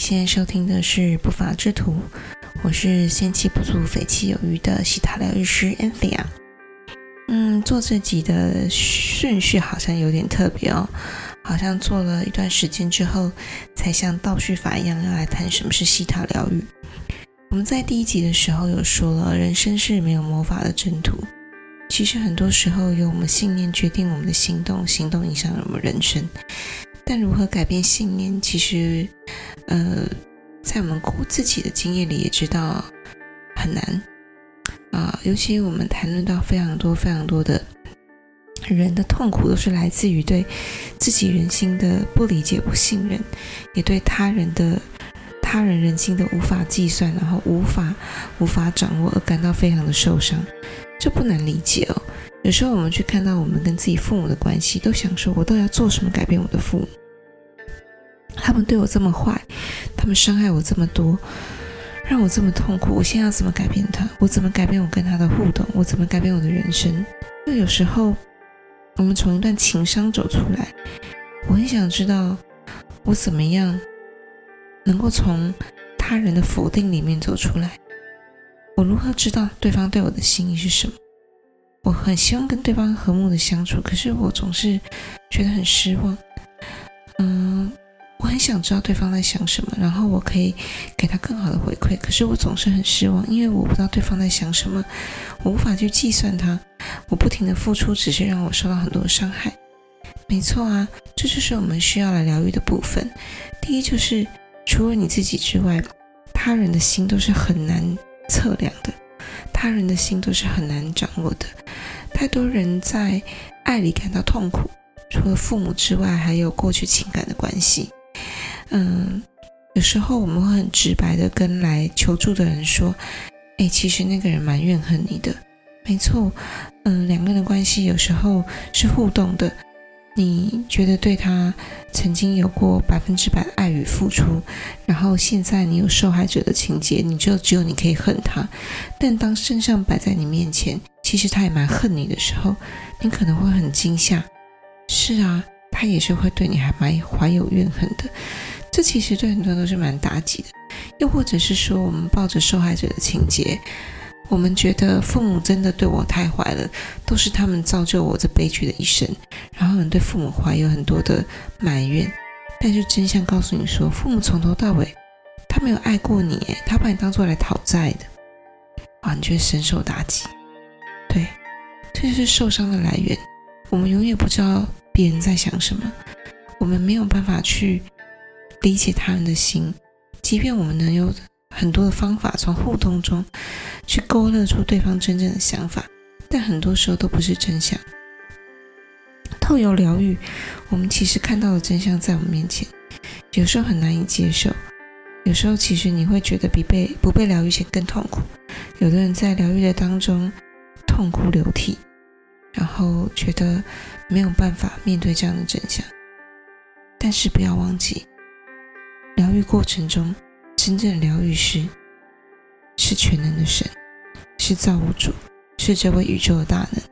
现在收听的是不法之徒，我是仙气不足、匪气有余的西塔疗愈师 Anthea。嗯，做这集的顺序好像有点特别哦，好像做了一段时间之后，才像倒叙法一样要来谈什么是西塔疗愈。我们在第一集的时候有说了，人生是没有魔法的征途。其实很多时候由我们信念决定我们的行动，行动影响了我们人生。但如何改变信念，其实，呃，在我们自己的经验里也知道很难啊。尤其我们谈论到非常多、非常多的人的痛苦，都是来自于对自己人心的不理解、不信任，也对他人的他人人心的无法计算，然后无法无法掌握而感到非常的受伤。这不难理解哦。有时候我们去看到我们跟自己父母的关系，都想说：我到底要做什么改变我的父母？他们对我这么坏，他们伤害我这么多，让我这么痛苦。我现在要怎么改变他？我怎么改变我跟他的互动？我怎么改变我的人生？就有时候我们从一段情伤走出来，我很想知道我怎么样能够从他人的否定里面走出来。我如何知道对方对我的心意是什么？我很希望跟对方和睦的相处，可是我总是觉得很失望。嗯，我很想知道对方在想什么，然后我可以给他更好的回馈，可是我总是很失望，因为我不知道对方在想什么，我无法去计算他。我不停的付出，只是让我受到很多伤害。没错啊，这就是我们需要来疗愈的部分。第一，就是除了你自己之外，他人的心都是很难。测量的，他人的心都是很难掌握的。太多人在爱里感到痛苦，除了父母之外，还有过去情感的关系。嗯，有时候我们会很直白的跟来求助的人说：“哎，其实那个人蛮怨恨你的。”没错，嗯，两个人的关系有时候是互动的。你觉得对他曾经有过百分之百爱与付出，然后现在你有受害者的情节，你就只有你可以恨他。但当真相摆在你面前，其实他也蛮恨你的时候，你可能会很惊吓。是啊，他也是会对你还蛮怀有怨恨的。这其实对很多人都是蛮打击的。又或者是说，我们抱着受害者的情节。我们觉得父母真的对我太坏了，都是他们造就我这悲剧的一生，然后对父母怀有很多的埋怨。但是真相告诉你说，父母从头到尾他没有爱过你，他把你当做来讨债的，哇，你觉得深受打击？对，这就是受伤的来源。我们永远不知道别人在想什么，我们没有办法去理解他人的心，即便我们能有。很多的方法从互动中去勾勒出对方真正的想法，但很多时候都不是真相。透由疗愈，我们其实看到的真相在我们面前，有时候很难以接受，有时候其实你会觉得比被不被疗愈前更痛苦。有的人在疗愈的当中痛哭流涕，然后觉得没有办法面对这样的真相。但是不要忘记，疗愈过程中。真正的疗愈师是全能的神，是造物主，是这位宇宙的大能。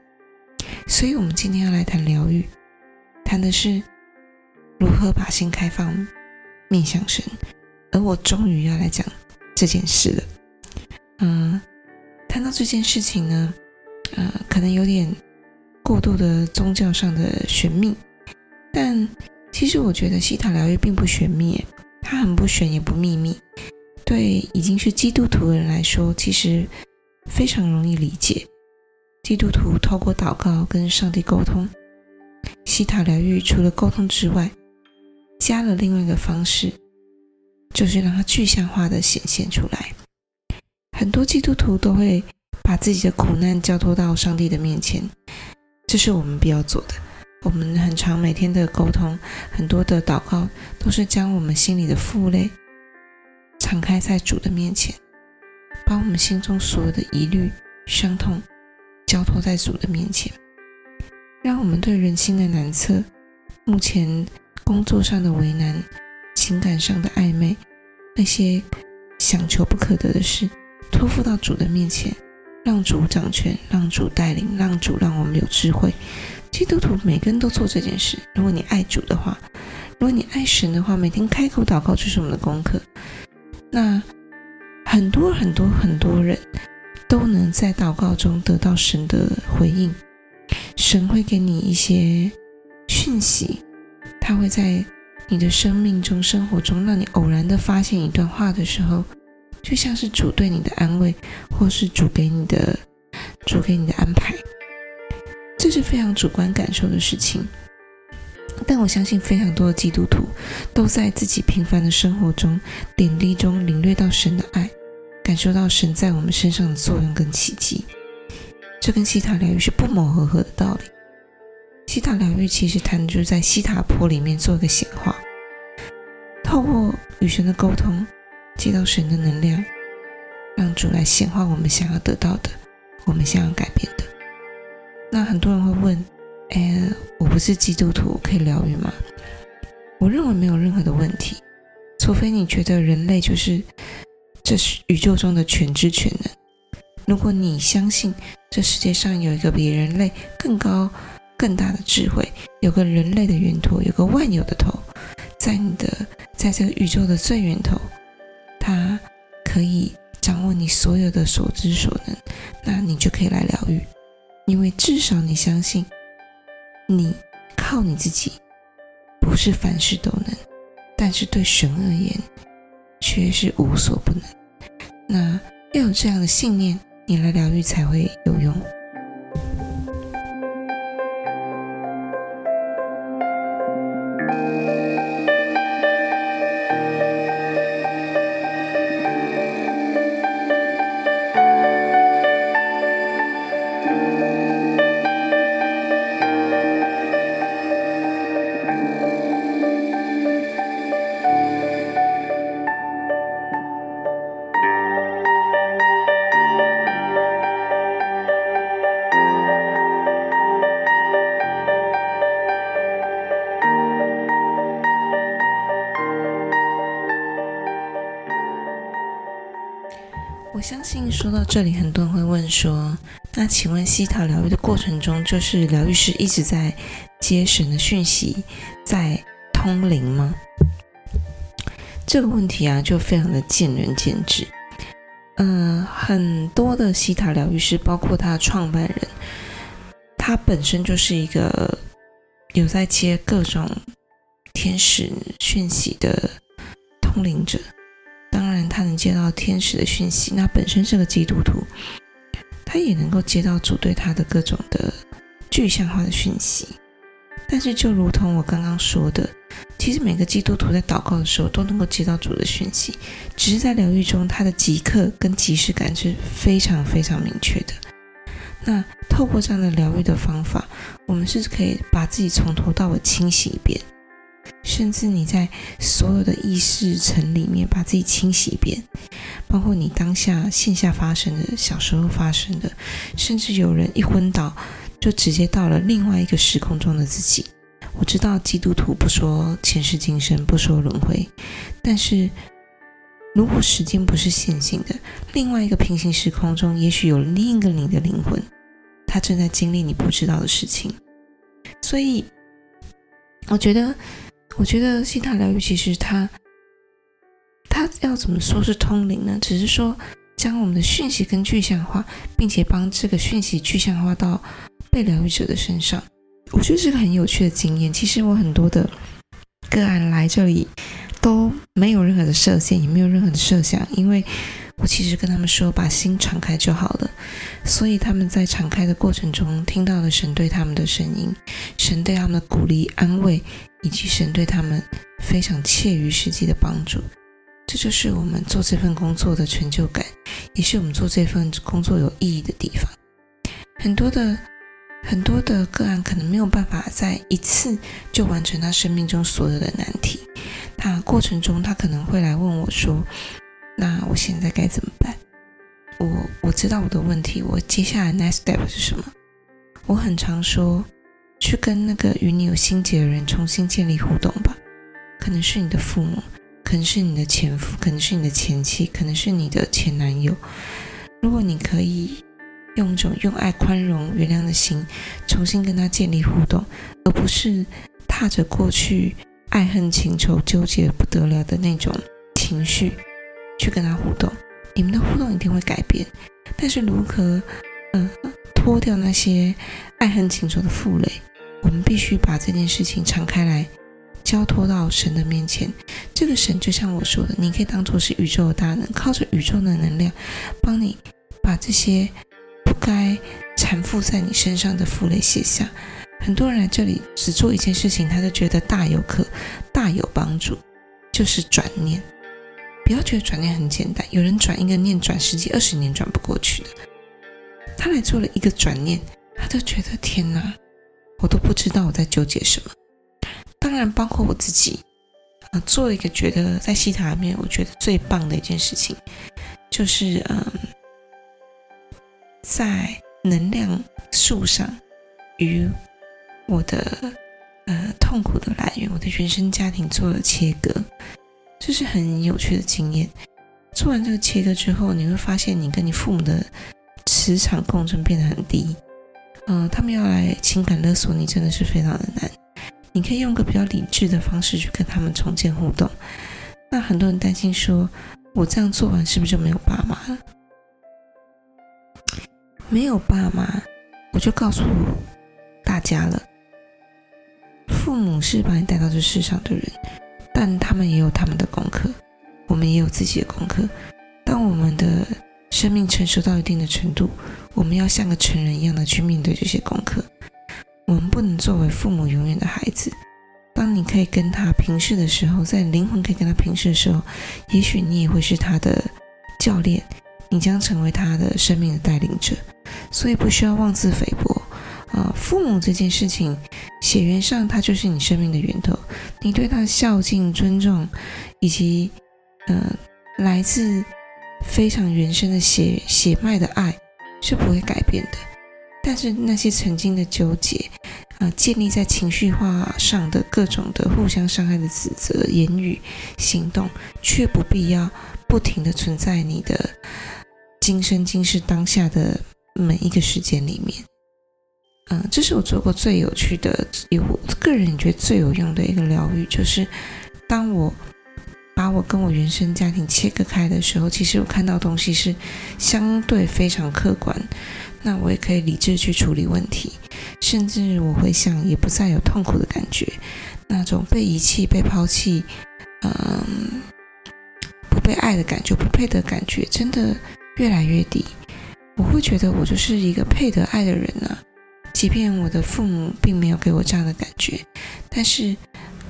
所以，我们今天要来谈疗愈，谈的是如何把心开放，面向神。而我终于要来讲这件事了。嗯，谈到这件事情呢，呃，可能有点过度的宗教上的玄秘，但其实我觉得西塔疗愈并不玄秘。它很不玄也不秘密，对已经是基督徒的人来说，其实非常容易理解。基督徒透过祷告跟上帝沟通，西塔疗愈除了沟通之外，加了另外一个方式，就是让它具象化的显现出来。很多基督徒都会把自己的苦难交托到上帝的面前，这是我们必要做的。我们很长每天的沟通，很多的祷告，都是将我们心里的负累敞开在主的面前，把我们心中所有的疑虑、伤痛交托在主的面前，让我们对人心的难测、目前工作上的为难、情感上的暧昧，那些想求不可得的事，托付到主的面前，让主掌权，让主带领，让主让我们有智慧。基督徒每个人都做这件事。如果你爱主的话，如果你爱神的话，每天开口祷告就是我们的功课。那很多很多很多人都能在祷告中得到神的回应，神会给你一些讯息，他会在你的生命中、生活中让你偶然的发现一段话的时候，就像是主对你的安慰，或是主给你的主给你的安排，这是非常主观感受的事情。但我相信，非常多的基督徒都在自己平凡的生活中、点滴中领略到神的爱，感受到神在我们身上的作用跟奇迹。这跟西塔疗愈是不谋而合的道理。西塔疗愈其实谈的就是在西塔坡里面做一个显化，透过与神的沟通，接到神的能量，让主来显化我们想要得到的，我们想要改变的。那很多人会问。哎，我不是基督徒，可以疗愈吗？我认为没有任何的问题，除非你觉得人类就是这是宇宙中的全知全能。如果你相信这世界上有一个比人类更高、更大的智慧，有个人类的源头，有个万有的头，在你的在这个宇宙的最源头，可以掌握你所有的所知所能，那你就可以来疗愈，因为至少你相信。你靠你自己，不是凡事都能，但是对神而言，却是无所不能。那要有这样的信念，你来疗愈才会有用。这里，很多人会问说：“那请问西塔疗愈的过程中，就是疗愈师一直在接神的讯息，在通灵吗？”这个问题啊，就非常的见仁见智。嗯，很多的西塔疗愈师，包括他的创办人，他本身就是一个有在接各种天使讯息的通灵者。他能接到天使的讯息，那本身是个基督徒，他也能够接到主对他的各种的具象化的讯息。但是，就如同我刚刚说的，其实每个基督徒在祷告的时候都能够接到主的讯息，只是在疗愈中，他的即刻跟即时感是非常非常明确的。那透过这样的疗愈的方法，我们是可以把自己从头到尾清洗一遍。甚至你在所有的意识层里面把自己清洗一遍，包括你当下线下发生的、小时候发生的，甚至有人一昏倒就直接到了另外一个时空中的自己。我知道基督徒不说前世今生，不说轮回，但是如果时间不是线性的，另外一个平行时空中，也许有另一个你的灵魂，他正在经历你不知道的事情。所以，我觉得。我觉得西塔疗愈其实它，它要怎么说是通灵呢？只是说将我们的讯息跟具象化，并且帮这个讯息具象化到被疗愈者的身上。我觉得是个很有趣的经验。其实我很多的个案来这里都没有任何的设限，也没有任何的设想，因为我其实跟他们说把心敞开就好了。所以他们在敞开的过程中，听到了神对他们的声音，神对他们的鼓励、安慰。以及神对他们非常切于实际的帮助，这就是我们做这份工作的成就感，也是我们做这份工作有意义的地方。很多的很多的个案可能没有办法在一次就完成他生命中所有的难题，那过程中他可能会来问我说：“那我现在该怎么办？我我知道我的问题，我接下来 next step 是什么？”我很常说。去跟那个与你有心结的人重新建立互动吧，可能是你的父母，可能是你的前夫，可能是你的前妻，可能是你的前男友。如果你可以用一种用爱、宽容、原谅的心，重新跟他建立互动，而不是踏着过去爱恨情仇纠结不得了的那种情绪去跟他互动，你们的互动一定会改变。但是如何，嗯，脱掉那些爱恨情仇的负累，我们必须把这件事情敞开来，交托到神的面前。这个神就像我说的，你可以当做是宇宙的大能，靠着宇宙的能量，帮你把这些不该缠附在你身上的负累卸下。很多人来这里只做一件事情，他就觉得大有可大有帮助，就是转念。不要觉得转念很简单，有人转一个念转十几二十年转不过去的。他来做了一个转念，他就觉得天哪，我都不知道我在纠结什么。当然，包括我自己啊，做了一个觉得在西塔里面，我觉得最棒的一件事情，就是嗯，在能量树上与。我的呃痛苦的来源，我的原生家庭做了切割，这是很有趣的经验。做完这个切割之后，你会发现你跟你父母的磁场共振变得很低。嗯，他们要来情感勒索你，真的是非常的难。你可以用个比较理智的方式去跟他们重建互动。那很多人担心说，我这样做完是不是就没有爸妈了？没有爸妈，我就告诉大家了。父母是把你带到这世上的人，但他们也有他们的功课，我们也有自己的功课。当我们的生命成熟到一定的程度，我们要像个成人一样的去面对这些功课。我们不能作为父母永远的孩子。当你可以跟他平视的时候，在灵魂可以跟他平视的时候，也许你也会是他的教练，你将成为他的生命的带领者。所以不需要妄自菲薄。啊，父母这件事情，血缘上他就是你生命的源头，你对他的孝敬、尊重，以及呃来自非常原生的血血脉的爱是不会改变的。但是那些曾经的纠结，啊，建立在情绪化上的各种的互相伤害的指责、言语、行动，却不必要不停的存在你的今生今世当下的每一个时间里面。嗯，这是我做过最有趣的，有我个人觉得最有用的一个疗愈，就是当我我跟我原生家庭切割开的时候，其实我看到东西是相对非常客观，那我也可以理智去处理问题，甚至我会想也不再有痛苦的感觉，那种被遗弃、被抛弃，嗯，不被爱的感觉、不配的感觉，真的越来越低。我会觉得我就是一个配得爱的人啊。即便我的父母并没有给我这样的感觉，但是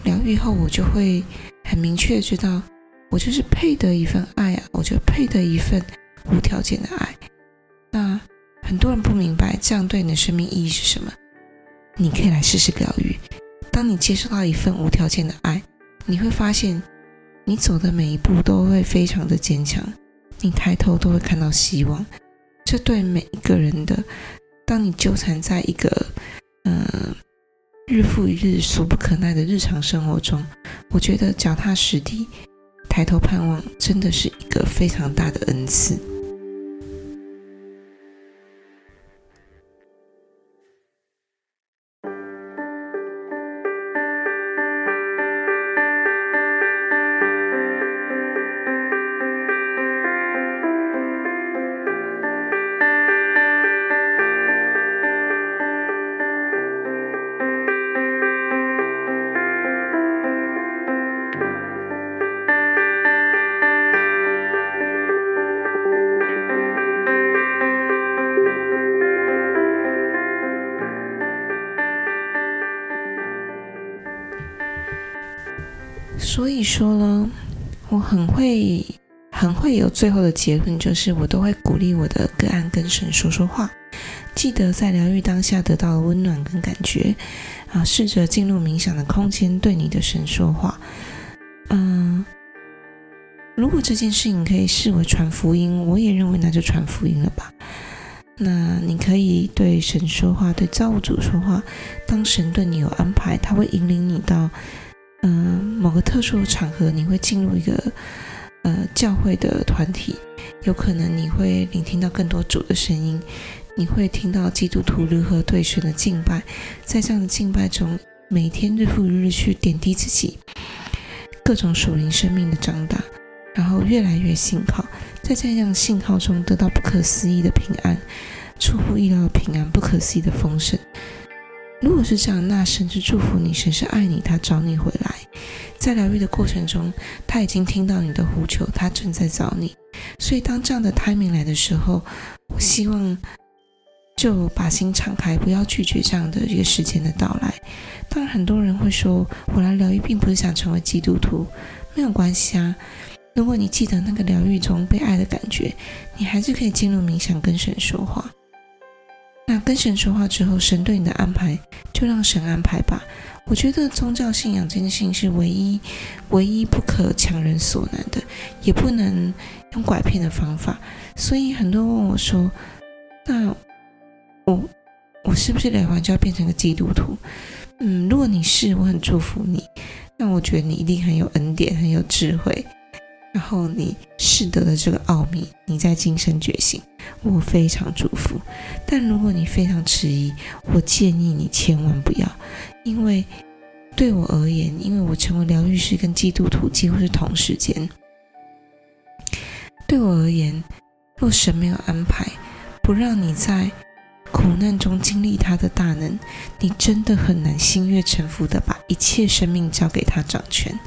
疗愈后，我就会很明确知道，我就是配得一份爱啊，我就配得一份无条件的爱。那很多人不明白这样对你的生命意义是什么，你可以来试试疗愈。当你接受到一份无条件的爱，你会发现，你走的每一步都会非常的坚强，你抬头都会看到希望。这对每一个人的。当你纠缠在一个，嗯，日复一日、俗不可耐的日常生活中，我觉得脚踏实地、抬头盼望，真的是一个非常大的恩赐。所以说呢，我很会很会有最后的结论，就是我都会鼓励我的个案跟神说说话。记得在疗愈当下得到了温暖跟感觉啊，试着进入冥想的空间，对你的神说话。嗯，如果这件事情可以视为传福音，我也认为那就传福音了吧。那你可以对神说话，对造物主说话。当神对你有安排，他会引领你到。嗯，某个特殊的场合，你会进入一个呃教会的团体，有可能你会聆听到更多主的声音，你会听到基督徒如何对神的敬拜，在这样的敬拜中，每天日复一日去点滴自己，各种属灵生命的长大，然后越来越信靠，在这样信靠中得到不可思议的平安，出乎意料的平安，不可思议的丰盛。如果是这样，那神是祝福你，神是爱你，他找你回来。在疗愈的过程中，他已经听到你的呼求，他正在找你。所以，当这样的 timing 来的时候，我希望就把心敞开，不要拒绝这样的一个时间的到来。当然，很多人会说，我来疗愈并不是想成为基督徒，没有关系啊。如果你记得那个疗愈中被爱的感觉，你还是可以进入冥想，跟神说话。那跟神说话之后，神对你的安排就让神安排吧。我觉得宗教信仰这件事情是唯一、唯一不可强人所难的，也不能用拐骗的方法。所以很多人问我说：“那我我是不是来完就要变成个基督徒？”嗯，如果你是，我很祝福你。那我觉得你一定很有恩典，很有智慧。然后你试得了这个奥秘，你在今生觉醒，我非常祝福。但如果你非常迟疑，我建议你千万不要，因为对我而言，因为我成为疗愈师跟基督徒几乎是同时间。对我而言，若神没有安排，不让你在苦难中经历他的大能，你真的很难心悦诚服的把一切生命交给他掌权。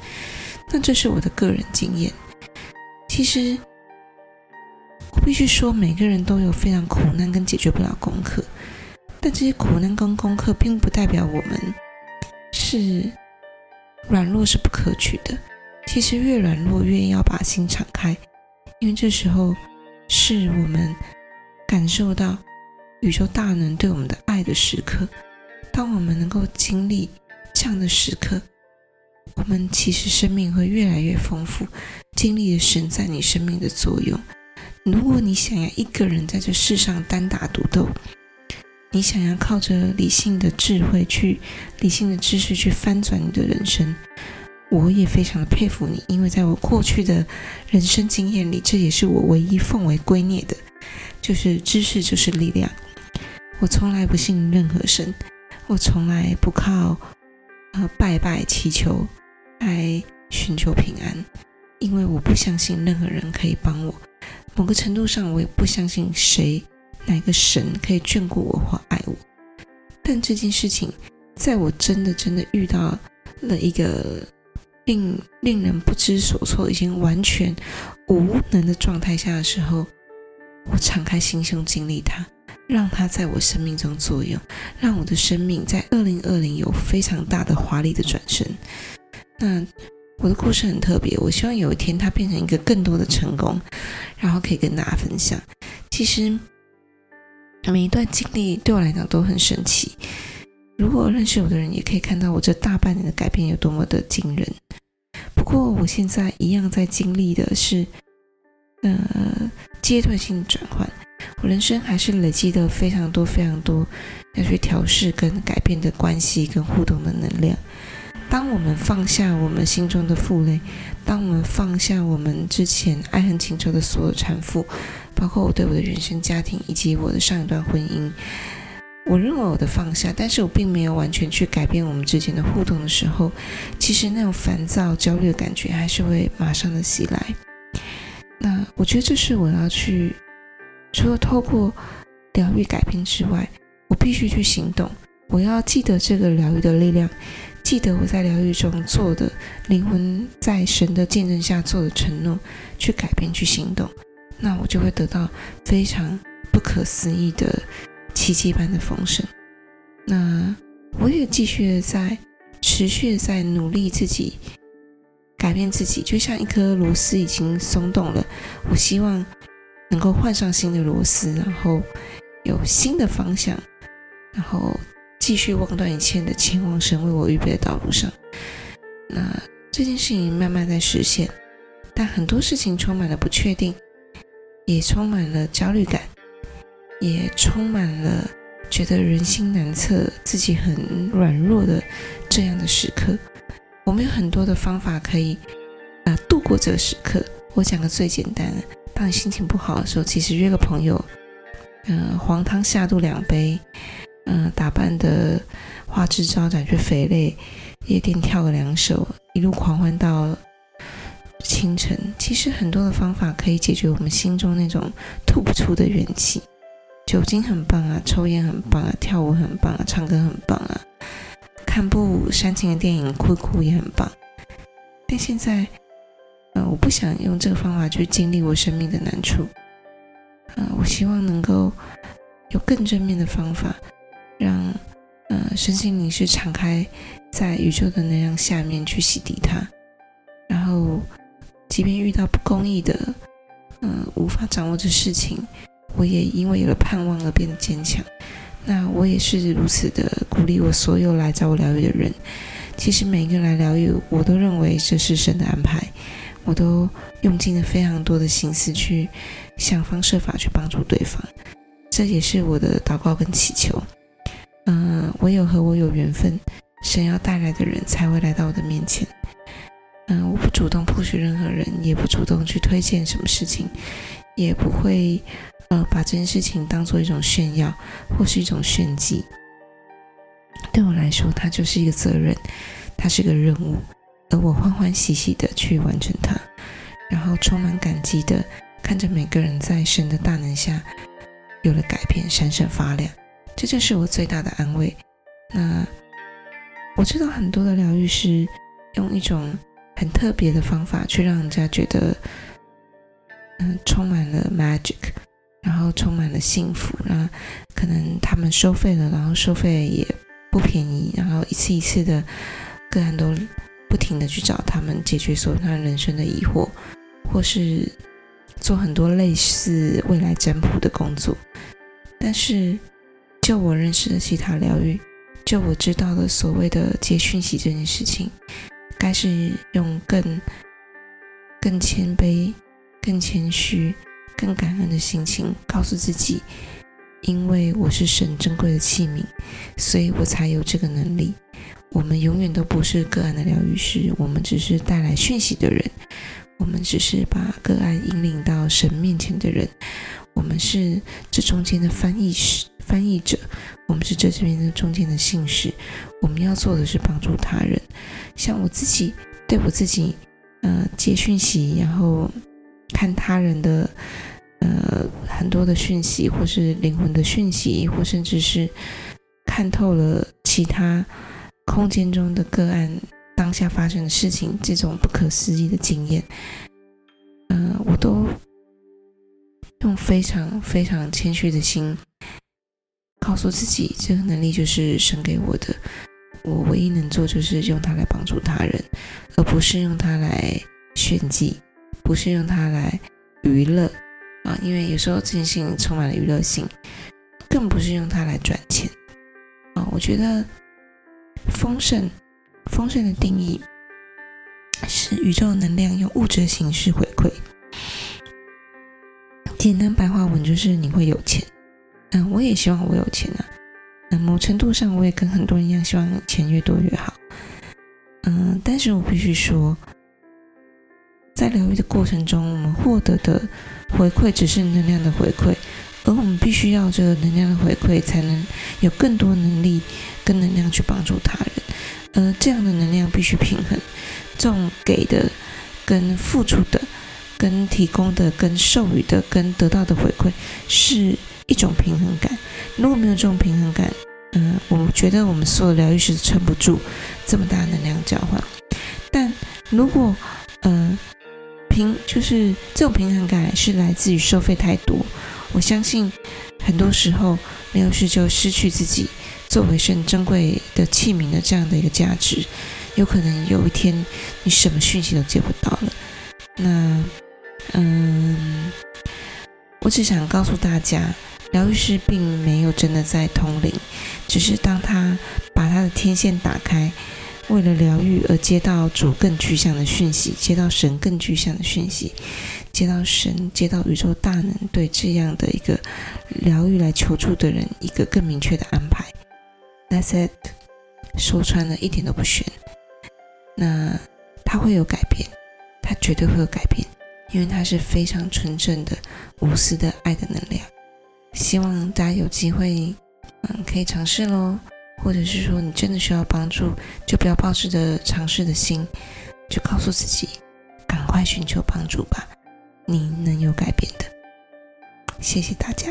那这是我的个人经验。其实，我必须说，每个人都有非常苦难跟解决不了功课，但这些苦难跟功课，并不代表我们是软弱是不可取的。其实越软弱，越要把心敞开，因为这时候是我们感受到宇宙大能对我们的爱的时刻。当我们能够经历这样的时刻，我们其实生命会越来越丰富，经历了神在你生命的作用。如果你想要一个人在这世上单打独斗，你想要靠着理性的智慧去、理性的知识去翻转你的人生，我也非常的佩服你，因为在我过去的人生经验里，这也是我唯一奉为圭臬的，就是知识就是力量。我从来不信任何神，我从来不靠呃拜拜祈求。来寻求平安，因为我不相信任何人可以帮我。某个程度上，我也不相信谁、哪个神可以眷顾我或爱我。但这件事情，在我真的真的遇到了一个令令人不知所措、已经完全无能的状态下的时候，我敞开心胸经历它，让它在我生命中作用，让我的生命在二零二零有非常大的华丽的转身。那我的故事很特别，我希望有一天它变成一个更多的成功，然后可以跟大家分享。其实每一段经历对我来讲都很神奇。如果认识我的人也可以看到我这大半年的改变有多么的惊人。不过我现在一样在经历的是，呃，阶段性转换。我人生还是累积的非常多非常多要去调试跟改变的关系跟互动的能量。当我们放下我们心中的负累，当我们放下我们之前爱恨情仇的所有缠缚，包括我对我的原生家庭以及我的上一段婚姻，我认为我的放下，但是我并没有完全去改变我们之间的互动的时候，其实那种烦躁、焦虑的感觉还是会马上的袭来。那我觉得这是我要去，除了透过疗愈改变之外，我必须去行动，我要记得这个疗愈的力量。记得我在疗愈中做的灵魂在神的见证下做的承诺，去改变，去行动，那我就会得到非常不可思议的奇迹般的丰盛。那我也继续的在持续的在努力自己改变自己，就像一颗螺丝已经松动了，我希望能够换上新的螺丝，然后有新的方向，然后。继续望断一切的前往神为我预备的道路上，那这件事情慢慢在实现，但很多事情充满了不确定，也充满了焦虑感，也充满了觉得人心难测、自己很软弱的这样的时刻。我们有很多的方法可以啊度过这个时刻。我讲个最简单的：当你心情不好的时候，其实约个朋友，嗯，黄汤下肚两杯。嗯，打扮的花枝招展去肥累，夜店跳个两首，一路狂欢到清晨，其实很多的方法可以解决我们心中那种吐不出的怨气。酒精很棒啊，抽烟很棒啊，跳舞很棒啊，唱歌很棒啊，看部煽情的电影哭哭也很棒。但现在，呃，我不想用这个方法去经历我生命的难处。呃，我希望能够有更正面的方法，让呃身心灵是敞开在宇宙的能量下面去洗涤它。然后，即便遇到不公义的，嗯，无法掌握的事情，我也因为有了盼望而变得坚强。那我也是如此的鼓励我所有来找我疗愈的人。其实每一个来疗愈，我都认为这是神的安排。我都用尽了非常多的心思去想方设法去帮助对方，这也是我的祷告跟祈求。嗯，唯有和我有缘分，神要带来的人才会来到我的面前。嗯，我不主动迫许任何人，也不主动去推荐什么事情，也不会呃把这件事情当做一种炫耀或是一种炫技。对我来说，它就是一个责任，它是个任务。而我欢欢喜喜的去完成它，然后充满感激的看着每个人在神的大能下有了改变，闪闪发亮，这就是我最大的安慰。那我知道很多的疗愈师用一种很特别的方法去让人家觉得，嗯，充满了 magic，然后充满了幸福。那可能他们收费了，然后收费也不便宜，然后一次一次的个案都。不停的去找他们解决所有他人生的疑惑，或是做很多类似未来占卜的工作。但是，就我认识的其他疗愈，就我知道的所谓的接讯息这件事情，该是用更更谦卑、更谦虚、更感恩的心情，告诉自己，因为我是神珍贵的器皿，所以我才有这个能力。我们永远都不是个案的疗愈师，我们只是带来讯息的人，我们只是把个案引领到神面前的人，我们是这中间的翻译师、翻译者，我们是这这边的中间的信使。我们要做的是帮助他人。像我自己，对我自己，呃，接讯息，然后看他人的，呃，很多的讯息，或是灵魂的讯息，或甚至是看透了其他。空间中的个案，当下发生的事情，这种不可思议的经验，嗯，我都用非常非常谦虚的心，告诉自己，这个能力就是神给我的，我唯一能做就是用它来帮助他人，而不是用它来炫技，不是用它来娱乐啊，因为有时候这件事情充满了娱乐性，更不是用它来赚钱啊，我觉得。丰盛，丰盛的定义是宇宙能量用物质形式回馈。简单白话文就是你会有钱。嗯，我也希望我有钱啊。嗯，某程度上我也跟很多人一样，希望钱越多越好。嗯，但是我必须说，在疗愈的过程中，我们获得的回馈只是能量的回馈。而我们必须要这个能量的回馈，才能有更多能力跟能量去帮助他人。呃，这样的能量必须平衡，这种给的跟付出的、跟提供的、跟授予的、跟得到的回馈，是一种平衡感。如果没有这种平衡感，嗯，我觉得我们所有疗愈师撑不住这么大能量交换。但如果，呃，平就是这种平衡感是来自于收费太多。我相信，很多时候没有事就失去自己作为神珍贵的器皿的这样的一个价值，有可能有一天你什么讯息都接不到了。那，嗯，我只想告诉大家，疗愈师并没有真的在通灵，只是当他把他的天线打开。为了疗愈而接到主更具象的讯息，接到神更具象的讯息，接到神，接到宇宙大能对这样的一个疗愈来求助的人一个更明确的安排。That's it，说穿了一点都不悬。那他会有改变，他绝对会有改变，因为他是非常纯正的、无私的爱的能量。希望大家有机会，嗯，可以尝试喽。或者是说你真的需要帮助，就不要抱持着尝试的心，就告诉自己，赶快寻求帮助吧，你能有改变的。谢谢大家。